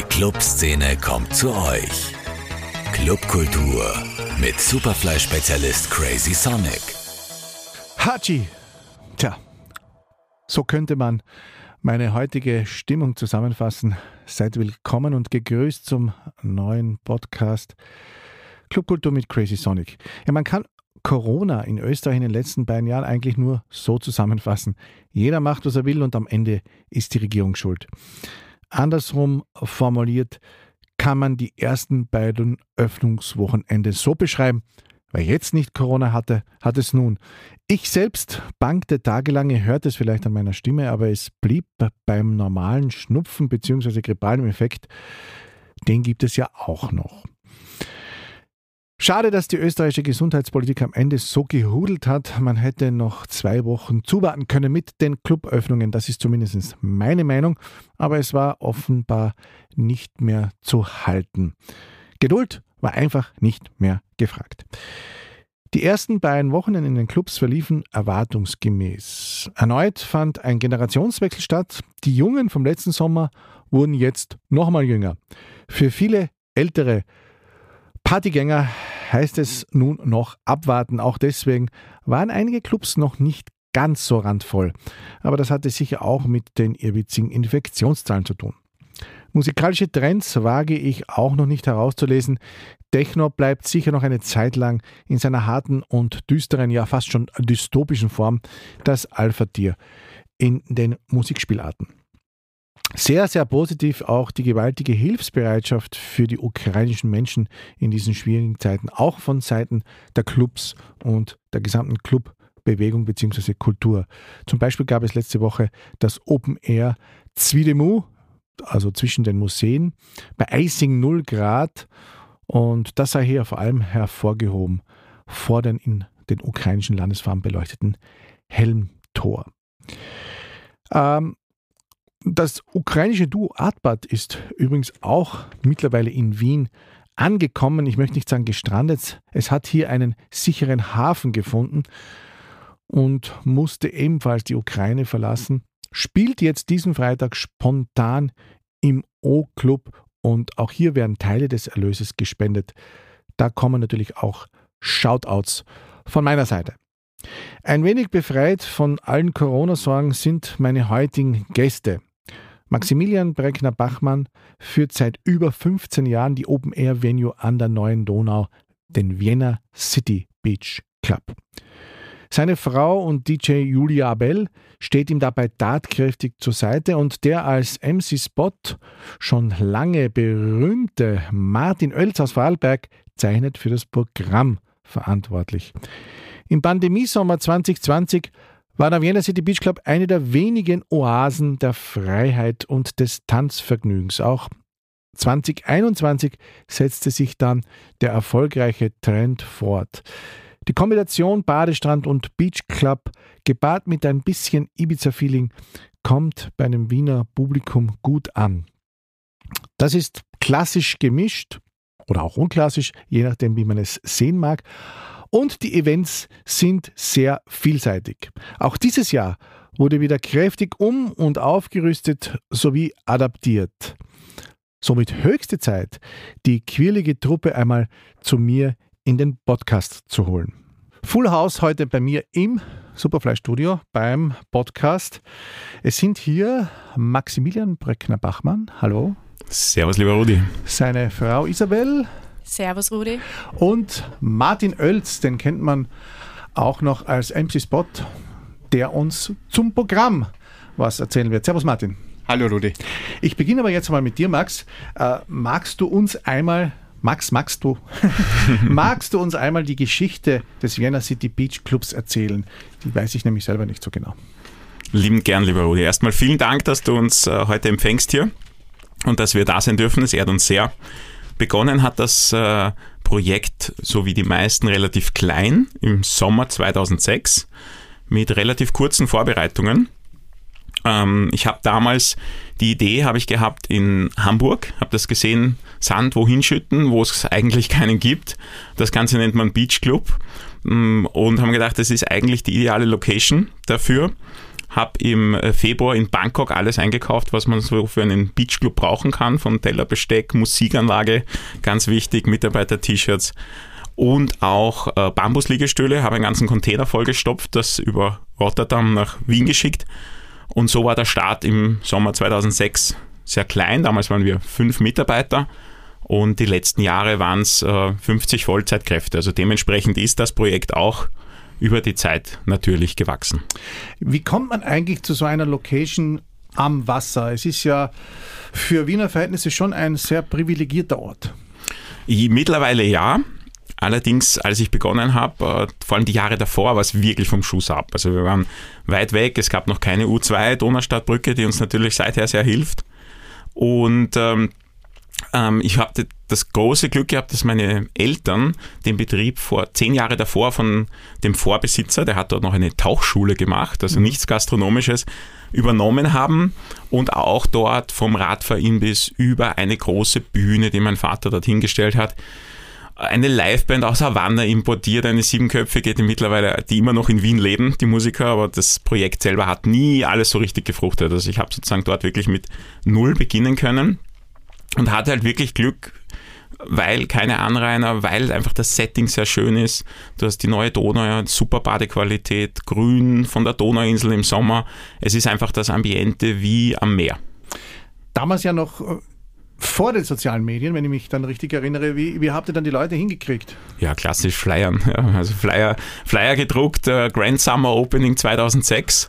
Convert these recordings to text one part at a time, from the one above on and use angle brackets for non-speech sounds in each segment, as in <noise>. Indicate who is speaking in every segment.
Speaker 1: Die Clubszene kommt zu euch. Clubkultur mit Superfly-Spezialist Crazy Sonic.
Speaker 2: Hachi! Tja, so könnte man meine heutige Stimmung zusammenfassen. Seid willkommen und gegrüßt zum neuen Podcast Clubkultur mit Crazy Sonic. Ja, man kann Corona in Österreich in den letzten beiden Jahren eigentlich nur so zusammenfassen. Jeder macht, was er will und am Ende ist die Regierung schuld. Andersrum formuliert kann man die ersten beiden Öffnungswochenende so beschreiben. Wer jetzt nicht Corona hatte, hat es nun. Ich selbst bangte tagelang, ihr hört es vielleicht an meiner Stimme, aber es blieb beim normalen Schnupfen bzw. grippalen Effekt. Den gibt es ja auch noch. Schade, dass die österreichische Gesundheitspolitik am Ende so gehudelt hat. Man hätte noch zwei Wochen zuwarten können mit den Cluböffnungen. Das ist zumindest meine Meinung. Aber es war offenbar nicht mehr zu halten. Geduld war einfach nicht mehr gefragt. Die ersten beiden Wochen in den Clubs verliefen erwartungsgemäß. Erneut fand ein Generationswechsel statt. Die Jungen vom letzten Sommer wurden jetzt nochmal jünger. Für viele ältere Partygänger heißt es nun noch abwarten. Auch deswegen waren einige Clubs noch nicht ganz so randvoll. Aber das hatte sicher auch mit den irrwitzigen Infektionszahlen zu tun. Musikalische Trends wage ich auch noch nicht herauszulesen. Techno bleibt sicher noch eine Zeit lang in seiner harten und düsteren, ja fast schon dystopischen Form das Alpha-Tier in den Musikspielarten. Sehr, sehr positiv auch die gewaltige Hilfsbereitschaft für die ukrainischen Menschen in diesen schwierigen Zeiten, auch von Seiten der Clubs und der gesamten Clubbewegung bzw. Kultur. Zum Beispiel gab es letzte Woche das Open Air Zwiedemu, also zwischen den Museen, bei Icing 0 Grad und das sei hier vor allem hervorgehoben vor den in den ukrainischen Landesfarben beleuchteten Helmtor. Ähm, das ukrainische Duo Artbad ist übrigens auch mittlerweile in Wien angekommen. Ich möchte nicht sagen gestrandet. Es hat hier einen sicheren Hafen gefunden und musste ebenfalls die Ukraine verlassen. Spielt jetzt diesen Freitag spontan im O-Club und auch hier werden Teile des Erlöses gespendet. Da kommen natürlich auch Shoutouts von meiner Seite. Ein wenig befreit von allen Corona-Sorgen sind meine heutigen Gäste. Maximilian Breckner-Bachmann führt seit über 15 Jahren die Open-Air-Venue an der Neuen Donau, den Vienna City Beach Club. Seine Frau und DJ Julia Abel steht ihm dabei tatkräftig zur Seite und der als MC-Spot schon lange berühmte Martin Oelz aus Vorarlberg zeichnet für das Programm verantwortlich. Im Pandemiesommer 2020 war der Vienna City Beach Club eine der wenigen Oasen der Freiheit und des Tanzvergnügens. Auch 2021 setzte sich dann der erfolgreiche Trend fort. Die Kombination Badestrand und Beach Club, gepaart mit ein bisschen Ibiza-Feeling, kommt bei einem Wiener Publikum gut an. Das ist klassisch gemischt oder auch unklassisch, je nachdem, wie man es sehen mag. Und die Events sind sehr vielseitig. Auch dieses Jahr wurde wieder kräftig um und aufgerüstet sowie adaptiert. Somit höchste Zeit, die quirlige Truppe einmal zu mir in den Podcast zu holen. Full House heute bei mir im Superfly Studio beim Podcast. Es sind hier Maximilian Bröckner-Bachmann. Hallo.
Speaker 3: Servus, lieber Rudi.
Speaker 2: Seine Frau Isabel.
Speaker 4: Servus, Rudi.
Speaker 2: Und Martin Oelz, den kennt man auch noch als MC Spot, der uns zum Programm was erzählen wird. Servus, Martin.
Speaker 3: Hallo, Rudi.
Speaker 2: Ich beginne aber jetzt mal mit dir, Max. Äh, magst du uns einmal Max, magst du, <laughs> magst du uns einmal die Geschichte des Vienna City Beach Clubs erzählen? Die weiß ich nämlich selber nicht so genau.
Speaker 3: Lieben gern, lieber Rudi. Erstmal vielen Dank, dass du uns äh, heute empfängst hier und dass wir da sein dürfen. Es ehrt uns sehr. Begonnen hat das äh, Projekt, so wie die meisten, relativ klein im Sommer 2006 mit relativ kurzen Vorbereitungen. Ähm, ich habe damals die Idee habe ich gehabt in Hamburg, habe das gesehen, Sand wohin schütten, wo es eigentlich keinen gibt. Das Ganze nennt man Beach Club mm, und haben gedacht, das ist eigentlich die ideale Location dafür. Habe im äh, Februar in Bangkok alles eingekauft, was man so für einen Beachclub brauchen kann, von Tellerbesteck, Musikanlage, ganz wichtig, Mitarbeiter-T-Shirts und auch äh, Bambusliegestühle, habe einen ganzen Container vollgestopft, das über Rotterdam nach Wien geschickt. Und so war der Start im Sommer 2006 sehr klein, damals waren wir fünf Mitarbeiter und die letzten Jahre waren es äh, 50 Vollzeitkräfte, also dementsprechend ist das Projekt auch über die Zeit natürlich gewachsen.
Speaker 2: Wie kommt man eigentlich zu so einer Location am Wasser? Es ist ja für Wiener Verhältnisse schon ein sehr privilegierter Ort.
Speaker 3: Mittlerweile ja. Allerdings, als ich begonnen habe, äh, vor allem die Jahre davor, war es wirklich vom Schuss ab. Also wir waren weit weg, es gab noch keine U2 Donaustadtbrücke, die uns natürlich seither sehr hilft. Und ähm, ähm, ich habe das große Glück gehabt, dass meine Eltern den Betrieb vor zehn Jahre davor von dem Vorbesitzer, der hat dort noch eine Tauchschule gemacht, also mhm. nichts Gastronomisches, übernommen haben und auch dort vom Radfahrimbiss über eine große Bühne, die mein Vater dort hingestellt hat, eine Liveband aus Havanna importiert, eine siebenköpfige, die mittlerweile, die immer noch in Wien leben, die Musiker, aber das Projekt selber hat nie alles so richtig gefruchtet. Also ich habe sozusagen dort wirklich mit null beginnen können und hatte halt wirklich Glück, weil keine Anrainer, weil einfach das Setting sehr schön ist. Du hast die neue Donau, super Badequalität, grün von der Donauinsel im Sommer. Es ist einfach das Ambiente wie am Meer.
Speaker 2: Damals ja noch äh, vor den sozialen Medien, wenn ich mich dann richtig erinnere. Wie, wie habt ihr dann die Leute hingekriegt?
Speaker 3: Ja, klassisch Flyern. <laughs> Ja, also Flyer, Flyer gedruckt, äh, Grand Summer Opening 2006.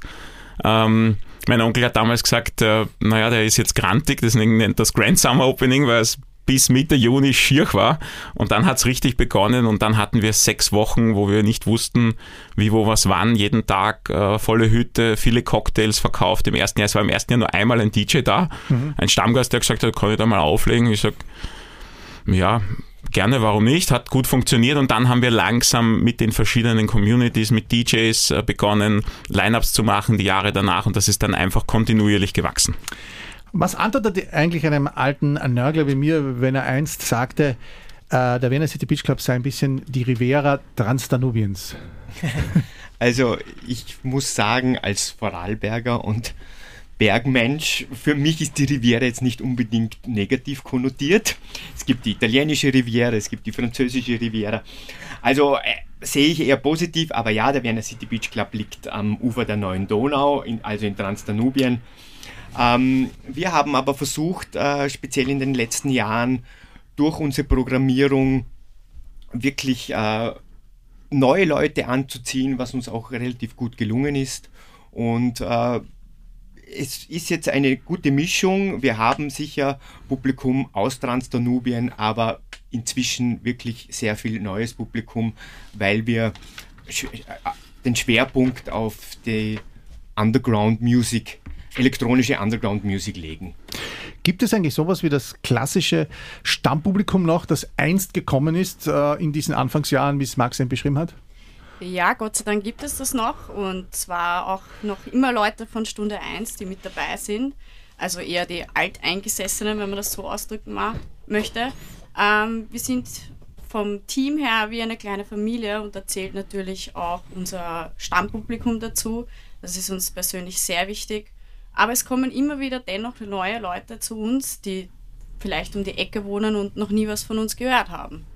Speaker 3: Ähm, mein Onkel hat damals gesagt, äh, naja, der ist jetzt grantig, deswegen nennt das Grand Summer Opening, weil es bis Mitte Juni schier war. Und dann hat es richtig begonnen und dann hatten wir sechs Wochen, wo wir nicht wussten, wie, wo, was, wann. Jeden Tag äh, volle Hütte, viele Cocktails verkauft. Im ersten Jahr, es war im ersten Jahr nur einmal ein DJ da, mhm. ein Stammgast, der gesagt hat, kann ich da mal auflegen? Ich sage, ja, gerne, warum nicht? Hat gut funktioniert und dann haben wir langsam mit den verschiedenen Communities, mit DJs äh, begonnen, Lineups zu machen die Jahre danach und das ist dann einfach kontinuierlich gewachsen.
Speaker 2: Was antwortet eigentlich einem alten Nörgler wie mir, wenn er einst sagte, äh, der Vienna City Beach Club sei ein bisschen die Riviera Transdanubiens? <laughs>
Speaker 4: Also ich muss sagen, als Vorarlberger und Bergmensch, für mich ist die Riviera jetzt nicht unbedingt negativ konnotiert. Es gibt die italienische Riviera, es gibt die französische Riviera. Also äh, sehe ich eher positiv, aber ja, der Vienna City Beach Club liegt am Ufer der neuen Donau, in, also in Transdanubien. Ähm, wir haben aber versucht, äh, speziell in den letzten Jahren durch unsere Programmierung wirklich äh, neue Leute anzuziehen, was uns auch relativ gut gelungen ist. Und äh, es ist jetzt eine gute Mischung. Wir haben sicher Publikum aus Transdanubien, aber inzwischen wirklich sehr viel neues Publikum, weil wir den Schwerpunkt auf die Underground Music elektronische Underground-Music legen.
Speaker 2: Gibt es eigentlich sowas wie das klassische Stammpublikum noch, das einst gekommen ist äh, in diesen Anfangsjahren, wie es Max eben beschrieben hat?
Speaker 5: Ja, Gott sei Dank gibt es das noch und zwar auch noch immer Leute von Stunde 1, die mit dabei sind. Also eher die Alteingesessenen, wenn man das so ausdrücken möchte. Ähm, wir sind vom Team her wie eine kleine Familie und da zählt natürlich auch unser Stammpublikum dazu. Das ist uns persönlich sehr wichtig. Aber es kommen immer wieder dennoch neue Leute zu uns, die vielleicht um die Ecke wohnen und noch nie was von uns gehört haben.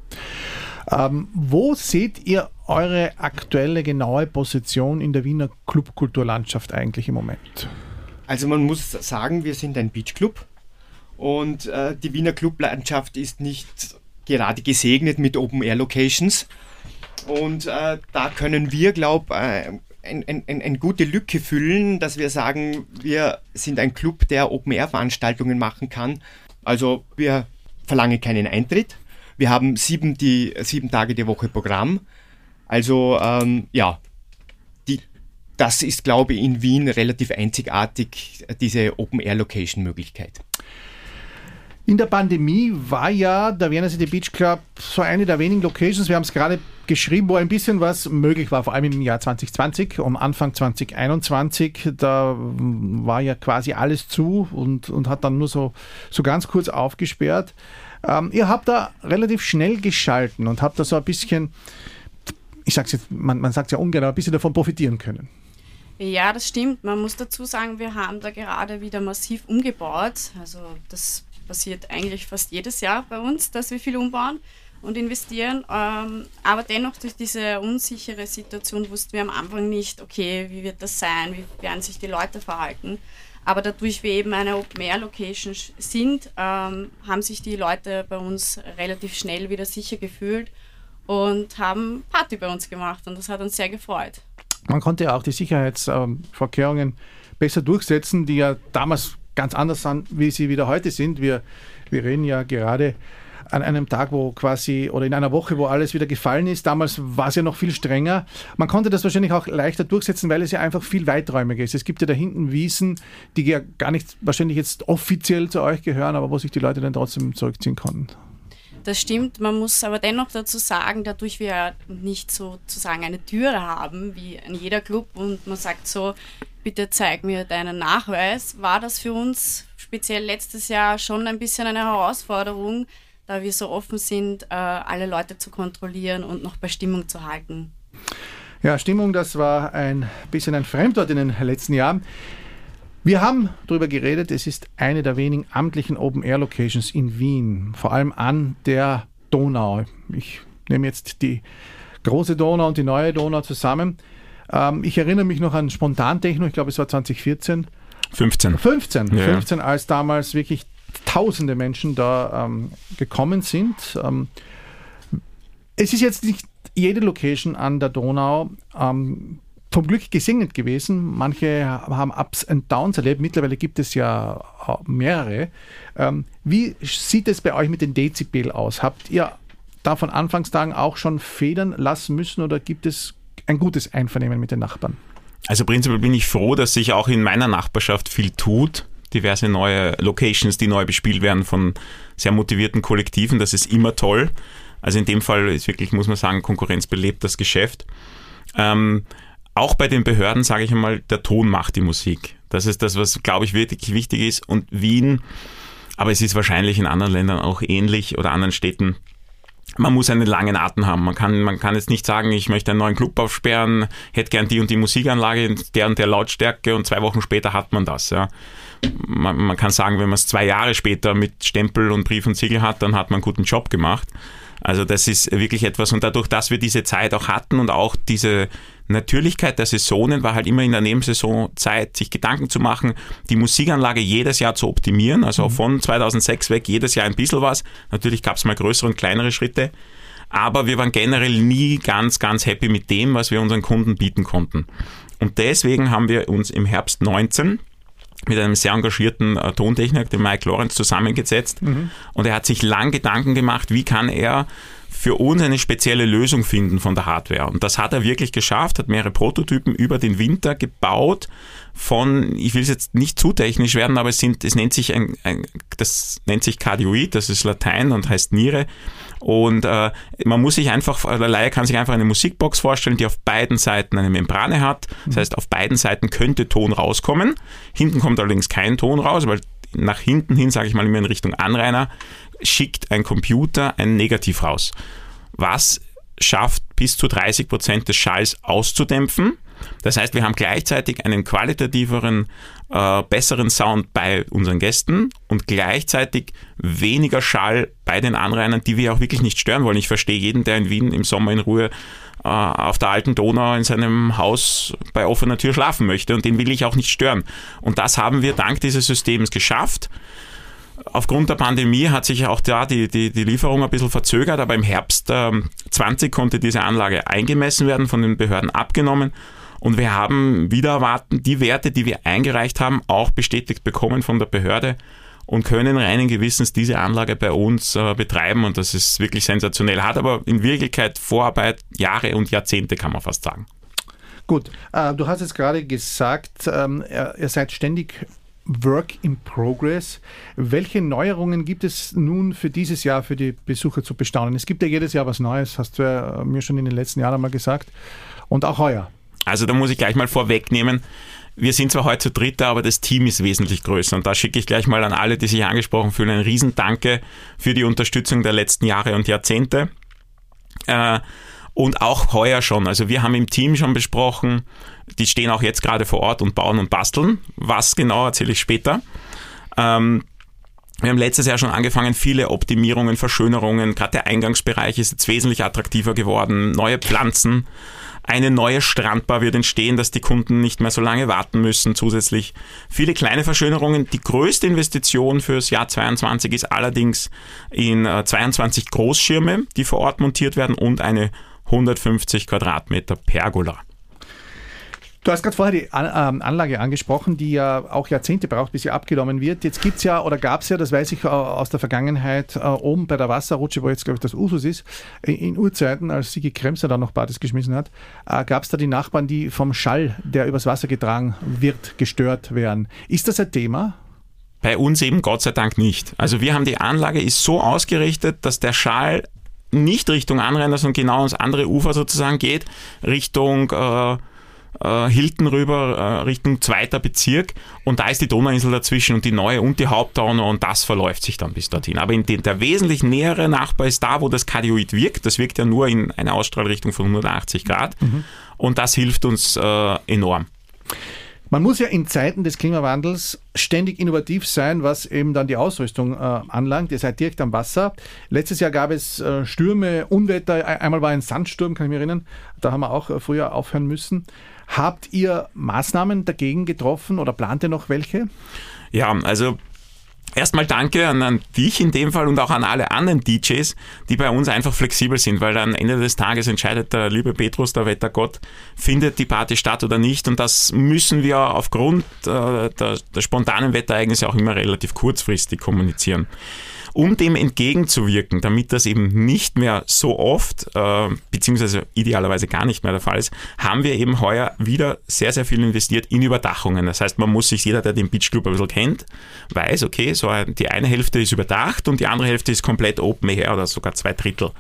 Speaker 2: Ähm, wo seht ihr eure aktuelle genaue Position in der Wiener Clubkulturlandschaft eigentlich im Moment?
Speaker 4: Also man muss sagen, wir sind ein Beachclub und äh, die Wiener Clublandschaft ist nicht gerade gesegnet mit Open-Air-Locations. Und äh, da können wir, glaube ich, äh, eine ein, ein gute Lücke füllen, dass wir sagen, wir sind ein Club, der Open-Air-Veranstaltungen machen kann. Also wir verlangen keinen Eintritt. Wir haben sieben, die, sieben Tage die Woche Programm. Also ähm, ja, die, das ist, glaube ich, in Wien relativ einzigartig, diese Open-Air-Location-Möglichkeit.
Speaker 2: In der Pandemie war ja der Vienna City Beach Club so eine der wenigen Locations, wir haben es gerade geschrieben, wo ein bisschen was möglich war, vor allem im Jahr 2020, um Anfang 2021, da war ja quasi alles zu und, und hat dann nur so, so ganz kurz aufgesperrt. Ähm, ihr habt da relativ schnell geschalten und habt da so ein bisschen, ich sag's jetzt, man, man sagt ja ungern, aber ein bisschen davon profitieren können.
Speaker 5: Ja, das stimmt. Man muss dazu sagen, wir haben da gerade wieder massiv umgebaut. Also das passiert eigentlich fast jedes Jahr bei uns, dass wir viel umbauen und investieren. Ähm, aber dennoch durch diese unsichere Situation wussten wir am Anfang nicht, okay, wie wird das sein, wie werden sich die Leute verhalten. Aber dadurch wir eben eine Open-Air-Location sind, ähm, haben sich die Leute bei uns relativ schnell wieder sicher gefühlt und haben Party bei uns gemacht und das hat uns sehr gefreut.
Speaker 2: Man konnte ja auch die Sicherheitsvorkehrungen besser durchsetzen, die ja damals ganz anders sind, wie sie wieder heute sind. Wir, wir reden ja gerade an einem Tag, wo quasi, oder in einer Woche, wo alles wieder gefallen ist. Damals war es ja noch viel strenger. Man konnte das wahrscheinlich auch leichter durchsetzen, weil es ja einfach viel weiträumiger ist. Es gibt ja da hinten Wiesen, die ja gar nicht wahrscheinlich jetzt offiziell zu euch gehören, aber wo sich die Leute dann trotzdem zurückziehen konnten.
Speaker 5: Das stimmt, man muss aber dennoch dazu sagen, dadurch wir nicht sozusagen eine Türe haben, wie in jeder Club, und man sagt so, bitte zeig mir deinen Nachweis, war das für uns speziell letztes Jahr schon ein bisschen eine Herausforderung, da wir so offen sind, äh, alle Leute zu kontrollieren und noch bei Stimmung zu halten.
Speaker 2: Ja, Stimmung, das war ein bisschen ein Fremdwort in den letzten Jahren. Wir haben darüber geredet, es ist eine der wenigen amtlichen Open-Air-Locations in Wien, vor allem an der Donau. Ich nehme jetzt die große Donau und die neue Donau zusammen. Ähm, ich erinnere mich noch an Spontantechno, ich glaube es war 2014.
Speaker 3: 15.
Speaker 2: 15, ja. 15 als damals wirklich tausende Menschen da ähm, gekommen sind. Ähm, es ist jetzt nicht jede Location an der Donau ähm, vom Glück gesegnet gewesen. Manche haben Ups und Downs erlebt. Mittlerweile gibt es ja mehrere. Ähm, wie sieht es bei euch mit den Dezibel aus? Habt ihr da von Anfangstagen auch schon federn lassen müssen oder gibt es ein gutes Einvernehmen mit den Nachbarn?
Speaker 3: Also prinzipiell bin ich froh, dass sich auch in meiner Nachbarschaft viel tut. Diverse neue Locations, die neu bespielt werden von sehr motivierten Kollektiven. Das ist immer toll. Also in dem Fall ist wirklich, muss man sagen, Konkurrenz belebt das Geschäft. Ähm, auch bei den Behörden, sage ich einmal, der Ton macht die Musik. Das ist das, was, glaube ich, wirklich wichtig ist. Und Wien, aber es ist wahrscheinlich in anderen Ländern auch ähnlich oder anderen Städten, man muss einen langen Atem haben. Man kann, man kann jetzt nicht sagen, ich möchte einen neuen Club aufsperren, hätte gern die und die Musikanlage in der und der Lautstärke und zwei Wochen später hat man das. Ja. Man, man kann sagen, wenn man es zwei Jahre später mit Stempel und Brief und Siegel hat, dann hat man einen guten Job gemacht. Also das ist wirklich etwas und dadurch, dass wir diese Zeit auch hatten und auch diese Natürlichkeit der Saisonen war halt immer in der Nebensaison Zeit, sich Gedanken zu machen, die Musikanlage jedes Jahr zu optimieren. Also mhm. von 2006 weg jedes Jahr ein bisschen was. Natürlich gab es mal größere und kleinere Schritte. Aber wir waren generell nie ganz, ganz happy mit dem, was wir unseren Kunden bieten konnten. Und deswegen haben wir uns im Herbst 19 mit einem sehr engagierten äh, Tontechniker, dem Mike Lorenz, zusammengesetzt. Mhm. Und er hat sich lang Gedanken gemacht, wie kann er für uns eine spezielle Lösung finden von der Hardware. Und das hat er wirklich geschafft, hat mehrere Prototypen über den Winter gebaut von, ich will es jetzt nicht zu technisch werden, aber es sind, es nennt sich ein, ein das nennt sich Cardioid, das ist Latein und heißt Niere. Und äh, man muss sich einfach, der Laie kann sich einfach eine Musikbox vorstellen, die auf beiden Seiten eine Membrane hat. Das heißt, auf beiden Seiten könnte Ton rauskommen. Hinten kommt allerdings kein Ton raus, weil nach hinten hin, sage ich mal, immer in Richtung Anrainer, schickt ein Computer ein Negativ raus. Was schafft bis zu 30 Prozent des Schalls auszudämpfen. Das heißt, wir haben gleichzeitig einen qualitativeren, äh, besseren Sound bei unseren Gästen und gleichzeitig weniger Schall bei den Anrainern, die wir auch wirklich nicht stören wollen. Ich verstehe jeden, der in Wien im Sommer in Ruhe äh, auf der alten Donau in seinem Haus bei offener Tür schlafen möchte und den will ich auch nicht stören. Und das haben wir dank dieses Systems geschafft. Aufgrund der Pandemie hat sich auch da die, die, die Lieferung ein bisschen verzögert, aber im Herbst äh, 20 konnte diese Anlage eingemessen werden, von den Behörden abgenommen. Und wir haben wieder erwarten, die Werte, die wir eingereicht haben, auch bestätigt bekommen von der Behörde und können reinen Gewissens diese Anlage bei uns äh, betreiben und das ist wirklich sensationell. Hat aber in Wirklichkeit Vorarbeit Jahre und Jahrzehnte, kann man fast sagen.
Speaker 2: Gut, äh, du hast jetzt gerade gesagt, ähm, ihr seid ständig Work in Progress. Welche Neuerungen gibt es nun für dieses Jahr für die Besucher zu bestaunen? Es gibt ja jedes Jahr was Neues, hast du ja mir schon in den letzten Jahren einmal gesagt. Und auch heuer.
Speaker 3: Also da muss ich gleich mal vorwegnehmen. Wir sind zwar heute zu dritter, aber das Team ist wesentlich größer. Und da schicke ich gleich mal an alle, die sich angesprochen fühlen, ein Riesendanke für die Unterstützung der letzten Jahre und Jahrzehnte. Äh, Und auch heuer schon. Also wir haben im Team schon besprochen, die stehen auch jetzt gerade vor Ort und bauen und basteln. Was genau erzähle ich später. Ähm, wir haben letztes Jahr schon angefangen, viele Optimierungen, Verschönerungen, gerade der Eingangsbereich ist jetzt wesentlich attraktiver geworden, neue Pflanzen, eine neue Strandbar wird entstehen, dass die Kunden nicht mehr so lange warten müssen. Zusätzlich viele kleine Verschönerungen. Die größte Investition fürs Jahr 22 ist allerdings in 22 äh, Großschirme, die vor Ort montiert werden und eine 150 Quadratmeter Pergola.
Speaker 2: Du hast gerade vorher die ähm, Anlage angesprochen, die ja auch Jahrzehnte braucht, bis sie abgenommen wird. Jetzt gibt es ja oder gab es ja, das weiß ich äh, aus der Vergangenheit, äh, oben bei der Wasserrutsche, wo jetzt, glaube ich, das Usus ist, in Urzeiten, als Sigi Kremser da noch Bades geschmissen hat, äh, gab es da die Nachbarn, die vom Schall, der übers Wasser getragen wird, gestört werden. Ist das ein Thema?
Speaker 3: Bei uns eben Gott sei Dank nicht. Also wir haben die Anlage ist so ausgerichtet, dass der Schall nicht Richtung Anrainer, sondern genau ans andere Ufer sozusagen geht, Richtung äh, äh, Hilton rüber äh, Richtung zweiter Bezirk und da ist die Donauinsel dazwischen und die neue und die Hauptdonau und das verläuft sich dann bis dorthin. Aber den, der wesentlich nähere Nachbar ist da, wo das Kardioid wirkt. Das wirkt ja nur in einer Ausstrahlrichtung von 180 Grad mhm. und das hilft uns äh, enorm.
Speaker 2: Man muss ja in Zeiten des Klimawandels ständig innovativ sein, was eben dann die Ausrüstung äh, anlangt. Ihr seid direkt am Wasser. Letztes Jahr gab es äh, Stürme, Unwetter. Einmal war ein Sandsturm, kann ich mich erinnern. Da haben wir auch äh, früher aufhören müssen. Habt ihr Maßnahmen dagegen getroffen oder plant ihr noch welche?
Speaker 3: Ja, also Erstmal danke an, an, dich in dem Fall und auch an alle anderen DJs, die bei uns einfach flexibel sind, weil am Ende des Tages entscheidet der liebe Petrus, der Wettergott, findet die Party statt oder nicht. Und das müssen wir aufgrund äh, der, der spontanen Wetterereignisse auch immer relativ kurzfristig kommunizieren. Um dem entgegenzuwirken, damit das eben nicht mehr so oft, äh, beziehungsweise idealerweise gar nicht mehr der Fall ist, haben wir eben heuer wieder sehr, sehr viel investiert in Überdachungen. Das heißt, man muss sich, jeder, der den Beach Club ein bisschen kennt, weiß, okay, so die eine Hälfte ist überdacht und die andere Hälfte ist komplett Open Air oder sogar zwei Drittel.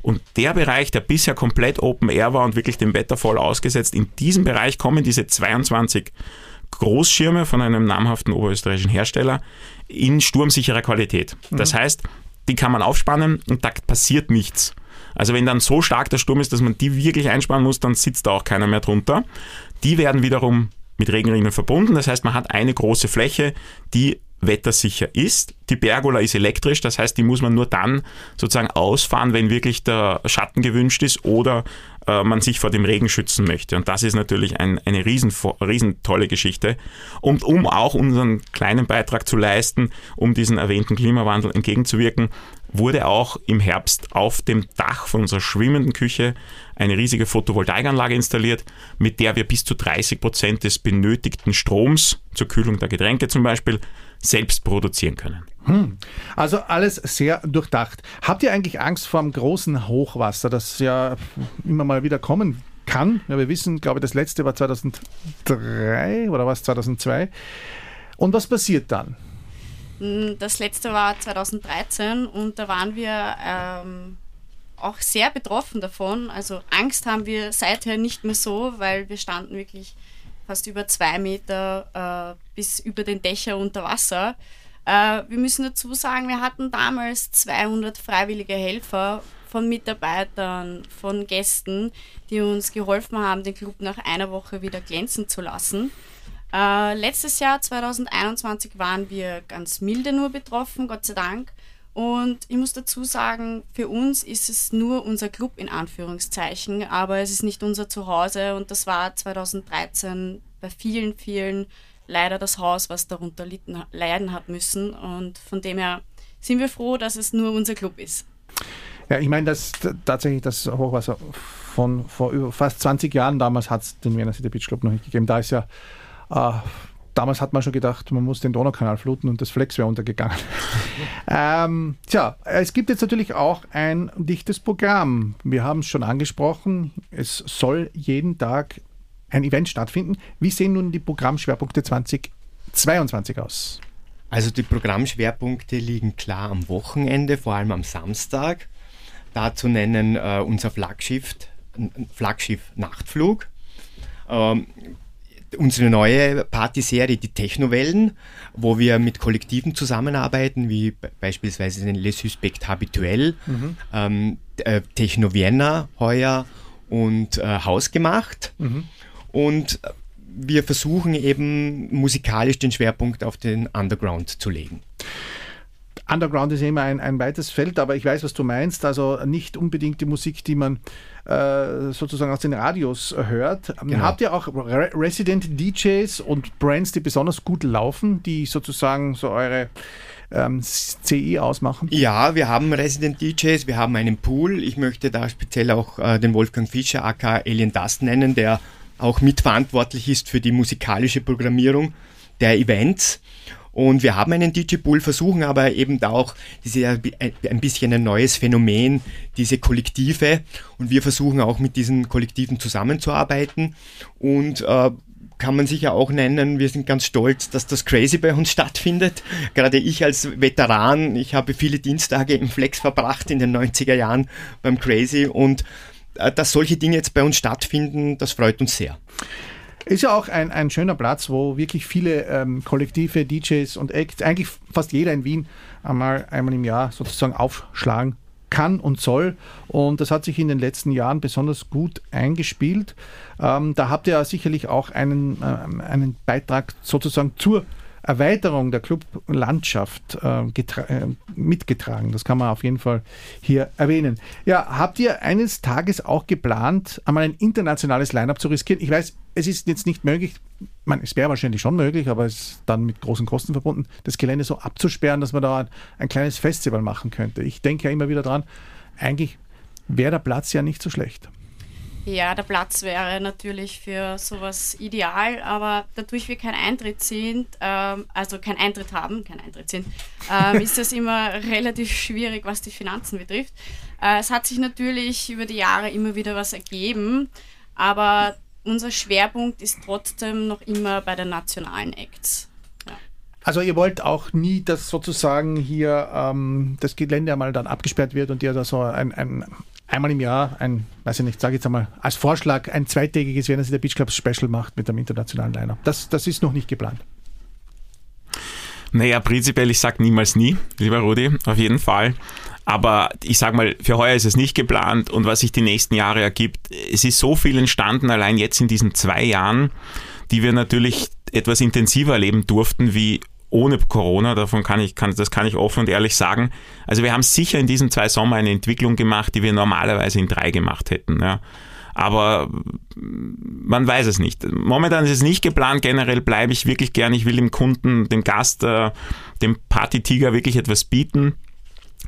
Speaker 3: Und der Bereich, der bisher komplett Open Air war und wirklich dem Wetter voll ausgesetzt, in diesem Bereich kommen diese 22 Großschirme von einem namhaften oberösterreichischen Hersteller in sturmsicherer Qualität. Das mhm. heißt, die kann man aufspannen und da passiert nichts. Also wenn dann so stark der Sturm ist, dass man die wirklich einspannen muss, dann sitzt da auch keiner mehr drunter. Die werden wiederum mit Regenringen verbunden. Das heißt, man hat eine große Fläche, die wettersicher ist. Die Pergola ist elektrisch, das heißt, die muss man nur dann sozusagen ausfahren, wenn wirklich der Schatten gewünscht ist oder äh, man sich vor dem Regen schützen möchte. Und das ist natürlich ein, eine riesen, riesen tolle Geschichte. Und um auch unseren kleinen Beitrag zu leisten, um diesen erwähnten Klimawandel entgegenzuwirken, wurde auch im Herbst auf dem Dach von unserer schwimmenden Küche eine riesige Photovoltaikanlage installiert, mit der wir bis zu 30 Prozent des benötigten Stroms zur Kühlung der Getränke zum Beispiel selbst produzieren können.
Speaker 2: Hm. Also alles sehr durchdacht. Habt ihr eigentlich Angst vor einem großen Hochwasser, das ja immer mal wieder kommen kann? Ja, wir wissen, glaube ich, das letzte war 2003 oder was 2002. Und was passiert dann?
Speaker 5: Hm, das letzte war 2013 und da waren wir ähm, auch sehr betroffen davon. Also Angst haben wir seither nicht mehr so, weil wir standen wirklich fast über zwei Meter äh, bis über den Dächer unter Wasser. Äh, wir müssen dazu sagen, wir hatten damals 200 freiwillige Helfer von Mitarbeitern, von Gästen, die uns geholfen haben, den Club nach einer Woche wieder glänzen zu lassen. Äh, letztes Jahr, 2021, waren wir ganz milde nur betroffen, Gott sei Dank. Und ich muss dazu sagen, für uns ist es nur unser Club in Anführungszeichen, aber es ist nicht unser Zuhause und das war 2013 bei vielen, vielen leider das Haus, was darunter litten, leiden hat müssen. Und von dem her sind wir froh, dass es nur unser Club ist.
Speaker 2: Ja, ich meine, dass tatsächlich das Hochwasser von vor über fast 20 Jahren damals hat es den Vienna City Beach Club noch nicht gegeben. Da ist ja äh, damals hat man schon gedacht, man muss den Donaukanal fluten und das Flex wäre untergegangen. <laughs> ähm, tja, es gibt jetzt natürlich auch ein dichtes Programm. Wir haben es schon angesprochen. Es soll jeden Tag ein Event stattfinden. Wie sehen nun die Programmschwerpunkte 2022 aus?
Speaker 4: Also die Programmschwerpunkte liegen klar am Wochenende, vor allem am Samstag. Dazu nennen äh, unser Flaggschiff, Flaggschiff Nachtflug. Ähm, unsere neue Partyserie, die Technowellen, wo wir mit Kollektiven zusammenarbeiten, wie beispielsweise den Les Suspects Habituel. Mhm. Ähm, äh, Techno Vienna heuer und äh, Hausgemacht. Mhm. Und wir versuchen eben musikalisch den Schwerpunkt auf den Underground zu legen.
Speaker 2: Underground ist immer ein, ein weites Feld, aber ich weiß, was du meinst. Also nicht unbedingt die Musik, die man äh, sozusagen aus den Radios hört. Genau. Habt ihr auch Re Resident DJs und Brands, die besonders gut laufen, die sozusagen so eure ähm, CI ausmachen?
Speaker 4: Ja, wir haben Resident DJs, wir haben einen Pool. Ich möchte da speziell auch äh, den Wolfgang Fischer, aka Alien Dust nennen, der auch mitverantwortlich ist für die musikalische Programmierung der Events. Und wir haben einen DJ-Pool, versuchen aber eben auch diese, ein bisschen ein neues Phänomen, diese Kollektive. Und wir versuchen auch mit diesen Kollektiven zusammenzuarbeiten. Und äh, kann man sicher auch nennen, wir sind ganz stolz, dass das Crazy bei uns <laughs> stattfindet. Gerade ich als Veteran, ich habe viele Dienstage im Flex verbracht in den 90er Jahren beim Crazy und dass solche Dinge jetzt bei uns stattfinden, das freut uns sehr.
Speaker 2: Ist ja auch ein, ein schöner Platz, wo wirklich viele ähm, Kollektive, DJs und Acts, eigentlich fast jeder in Wien einmal, einmal im Jahr sozusagen aufschlagen kann und soll. Und das hat sich in den letzten Jahren besonders gut eingespielt. Ähm, da habt ihr sicherlich auch einen, äh, einen Beitrag sozusagen zur Erweiterung der Clublandschaft äh, äh, mitgetragen. Das kann man auf jeden Fall hier erwähnen. Ja, habt ihr eines Tages auch geplant, einmal ein internationales Line-up zu riskieren? Ich weiß, es ist jetzt nicht möglich, man, es wäre wahrscheinlich schon möglich, aber es ist dann mit großen Kosten verbunden, das Gelände so abzusperren, dass man da ein, ein kleines Festival machen könnte. Ich denke ja immer wieder dran, eigentlich wäre der Platz ja nicht so schlecht.
Speaker 5: Ja, der Platz wäre natürlich für sowas ideal, aber dadurch wir kein Eintritt sind, ähm, also kein Eintritt haben, kein Eintritt sind, ähm, ist das immer <laughs> relativ schwierig, was die Finanzen betrifft. Äh, es hat sich natürlich über die Jahre immer wieder was ergeben, aber unser Schwerpunkt ist trotzdem noch immer bei den nationalen Acts.
Speaker 2: Also ihr wollt auch nie, dass sozusagen hier ähm, das Gelände einmal dann abgesperrt wird und ihr da so ein, ein einmal im Jahr ein, weiß ich nicht, sage jetzt einmal als Vorschlag, ein zweitägiges Wiener der Beach Clubs Special macht mit dem internationalen Liner. Das, das ist noch nicht geplant.
Speaker 3: Naja, prinzipiell, ich sage niemals nie, lieber Rudi, auf jeden Fall. Aber ich sage mal, für heuer ist es nicht geplant und was sich die nächsten Jahre ergibt, es ist so viel entstanden, allein jetzt in diesen zwei Jahren, die wir natürlich etwas intensiver erleben durften, wie ohne Corona, davon kann ich, kann, das kann ich offen und ehrlich sagen. Also wir haben sicher in diesen zwei Sommer eine Entwicklung gemacht, die wir normalerweise in drei gemacht hätten. Ja. Aber man weiß es nicht. Momentan ist es nicht geplant. Generell bleibe ich wirklich gern. Ich will dem Kunden, dem Gast, äh, dem Partytiger wirklich etwas bieten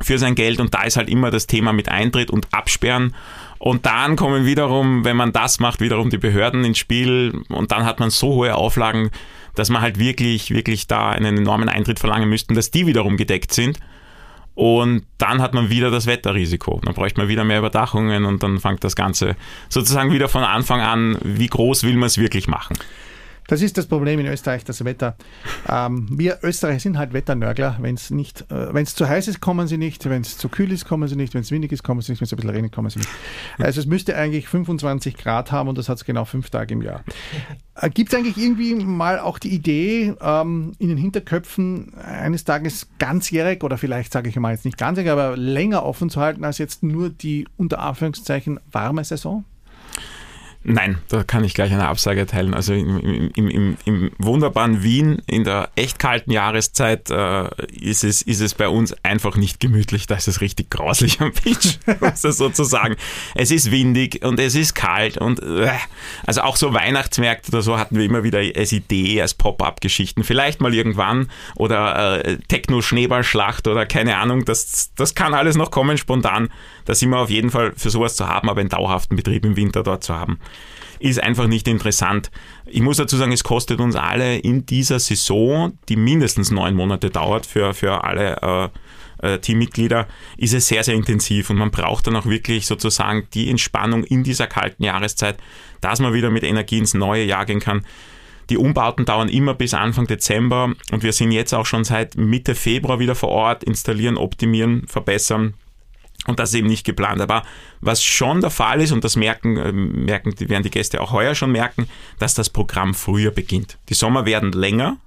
Speaker 3: für sein Geld. Und da ist halt immer das Thema mit Eintritt und Absperren. Und dann kommen wiederum, wenn man das macht, wiederum die Behörden ins Spiel. Und dann hat man so hohe Auflagen, dass man halt wirklich, wirklich da einen enormen Eintritt verlangen müssten, dass die wiederum gedeckt sind. Und dann hat man wieder das Wetterrisiko. Dann bräuchte man wieder mehr Überdachungen und dann fängt das Ganze sozusagen wieder von Anfang an, wie groß will man es wirklich machen.
Speaker 2: Das ist das Problem in Österreich, das Wetter. Ähm, wir Österreicher sind halt Wetternörgler. Wenn es nicht, äh, wenn es zu heiß ist, kommen sie nicht. Wenn es zu kühl ist, kommen sie nicht. Wenn es windig ist, kommen sie nicht. Wenn es ein bisschen regnet, kommen sie nicht. Also es müsste eigentlich 25 Grad haben und das hat es genau fünf Tage im Jahr. Äh, Gibt es eigentlich irgendwie mal auch die Idee, ähm, in den Hinterköpfen eines Tages ganzjährig oder vielleicht sage ich mal jetzt nicht ganzjährig, aber länger offen zu halten als jetzt nur die unter Anführungszeichen warme Saison?
Speaker 3: Nein, da kann ich gleich eine Absage erteilen. Also im, im, im, im wunderbaren Wien in der echt kalten Jahreszeit äh, ist, es, ist es bei uns einfach nicht gemütlich. Da ist es richtig grauslich am Beach, also <laughs> sozusagen. Es ist windig und es ist kalt und äh, also auch so Weihnachtsmärkte oder so hatten wir immer wieder als Idee, als Pop-up-Geschichten. Vielleicht mal irgendwann oder äh, Techno-Schneeballschlacht oder keine Ahnung. Das, das kann alles noch kommen spontan. Da sind wir auf jeden Fall für sowas zu haben, aber einen dauerhaften Betrieb im Winter dort zu haben ist einfach nicht interessant. Ich muss dazu sagen, es kostet uns alle in dieser Saison, die mindestens neun Monate dauert für, für alle äh, äh, Teammitglieder, ist es sehr, sehr intensiv und man braucht dann auch wirklich sozusagen die Entspannung in dieser kalten Jahreszeit, dass man wieder mit Energie ins neue Jahr gehen kann. Die Umbauten dauern immer bis Anfang Dezember und wir sind jetzt auch schon seit Mitte Februar wieder vor Ort, installieren, optimieren, verbessern und das ist eben nicht geplant. Aber was schon der Fall ist, und das merken, äh, merken, werden die Gäste auch heuer schon merken, dass das Programm früher beginnt. Die Sommer werden länger.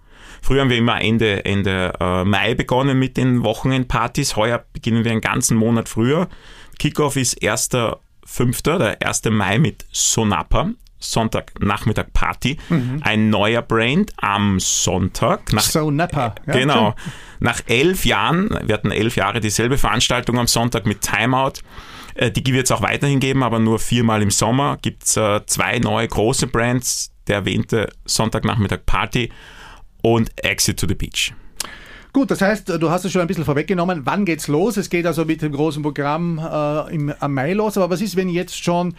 Speaker 3: Früher haben wir immer Ende, Ende äh, Mai begonnen mit den Wochenendpartys. Heuer beginnen wir einen ganzen Monat früher. Kickoff ist 1.5., der 1. Mai mit Sonapa. Sonntagnachmittag Party. Mhm. Ein neuer Brand am Sonntag.
Speaker 2: Nach, so Napa.
Speaker 3: Ja, genau. Schön. Nach elf Jahren, wir hatten elf Jahre dieselbe Veranstaltung am Sonntag mit Timeout. Äh, die wird es auch weiterhin geben, aber nur viermal im Sommer. Gibt es äh, zwei neue große Brands. Der erwähnte Sonntagnachmittag Party und Exit to the Beach.
Speaker 2: Gut, das heißt, du hast es schon ein bisschen vorweggenommen. Wann geht's los? Es geht also mit dem großen Programm äh, im, am Mai los. Aber was ist, wenn jetzt schon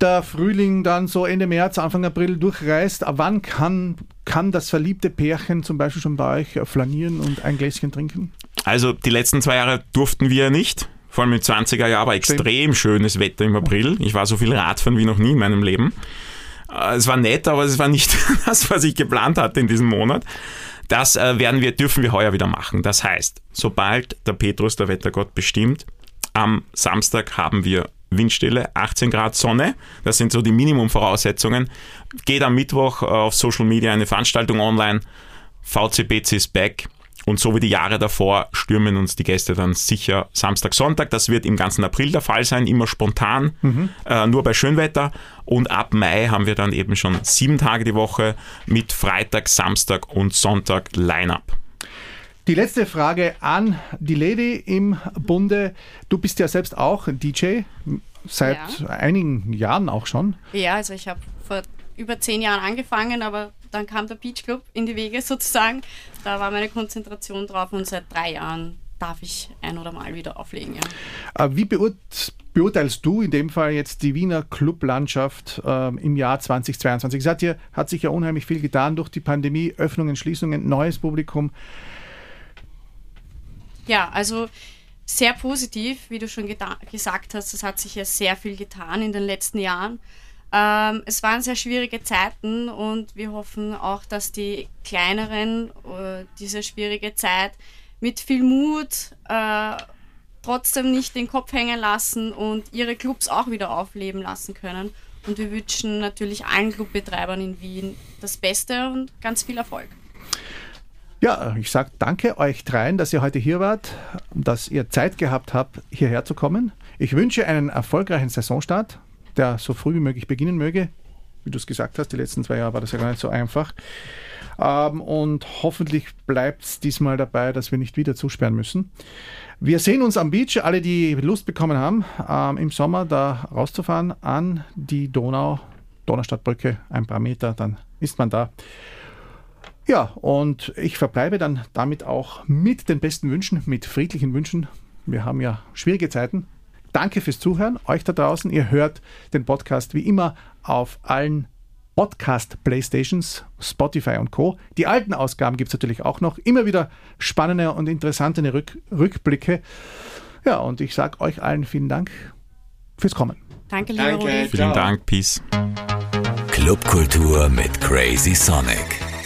Speaker 2: der Frühling dann so Ende März, Anfang April durchreist? Wann kann, kann das verliebte Pärchen zum Beispiel schon bei euch flanieren und ein Gläschen trinken?
Speaker 3: Also die letzten zwei Jahre durften wir nicht. Vor allem im 20er Jahr war extrem schönes Wetter im April. Ich war so viel Radfahren wie noch nie in meinem Leben. Äh, es war nett, aber es war nicht <laughs> das, was ich geplant hatte in diesem Monat. Das äh, werden wir, dürfen wir heuer wieder machen. Das heißt, sobald der Petrus, der Wettergott, bestimmt, am Samstag haben wir Windstille, 18 Grad Sonne. Das sind so die Minimumvoraussetzungen. Geht am Mittwoch äh, auf Social Media eine Veranstaltung online. VCBC ist back. Und so wie die Jahre davor stürmen uns die Gäste dann sicher Samstag, Sonntag. Das wird im ganzen April der Fall sein, immer spontan, mhm. äh, nur bei Schönwetter. Und ab Mai haben wir dann eben schon sieben Tage die Woche mit Freitag, Samstag und Sonntag Line-up.
Speaker 2: Die letzte Frage an die Lady im Bunde. Du bist ja selbst auch DJ, seit ja. einigen Jahren auch schon.
Speaker 5: Ja, also ich habe vor über zehn Jahren angefangen, aber dann kam der Beach Club in die Wege sozusagen. Da war meine Konzentration drauf und seit drei Jahren darf ich ein oder mal wieder auflegen.
Speaker 2: Ja. Äh, wie beurteilst du in dem Fall jetzt die Wiener Clublandschaft äh, im Jahr 2022? Es hat, hier, hat sich ja unheimlich viel getan durch die Pandemie, Öffnungen, Schließungen, neues Publikum.
Speaker 5: Ja, also sehr positiv, wie du schon gesagt hast. Es hat sich ja sehr viel getan in den letzten Jahren. Ähm, es waren sehr schwierige Zeiten und wir hoffen auch, dass die kleineren äh, diese schwierige Zeit mit viel Mut äh, trotzdem nicht den Kopf hängen lassen und ihre Clubs auch wieder aufleben lassen können. Und wir wünschen natürlich allen Clubbetreibern in Wien das Beste und ganz viel Erfolg.
Speaker 2: Ja, ich sage danke euch dreien, dass ihr heute hier wart, dass ihr Zeit gehabt habt, hierher zu kommen. Ich wünsche einen erfolgreichen Saisonstart der so früh wie möglich beginnen möge. Wie du es gesagt hast, die letzten zwei Jahre war das ja gar nicht so einfach. Ähm, und hoffentlich bleibt es diesmal dabei, dass wir nicht wieder zusperren müssen. Wir sehen uns am Beach, alle, die Lust bekommen haben, ähm, im Sommer da rauszufahren an die Donau, Donaustadtbrücke, ein paar Meter, dann ist man da. Ja, und ich verbleibe dann damit auch mit den besten Wünschen, mit friedlichen Wünschen. Wir haben ja schwierige Zeiten. Danke fürs Zuhören, euch da draußen. Ihr hört den Podcast wie immer auf allen Podcast Playstations, Spotify und Co. Die alten Ausgaben gibt es natürlich auch noch. Immer wieder spannende und interessante Rück Rückblicke. Ja, und ich sage euch allen vielen Dank fürs Kommen.
Speaker 5: Danke, lieber Danke, Rudi.
Speaker 3: Vielen Dank, Peace.
Speaker 1: Clubkultur mit Crazy Sonic.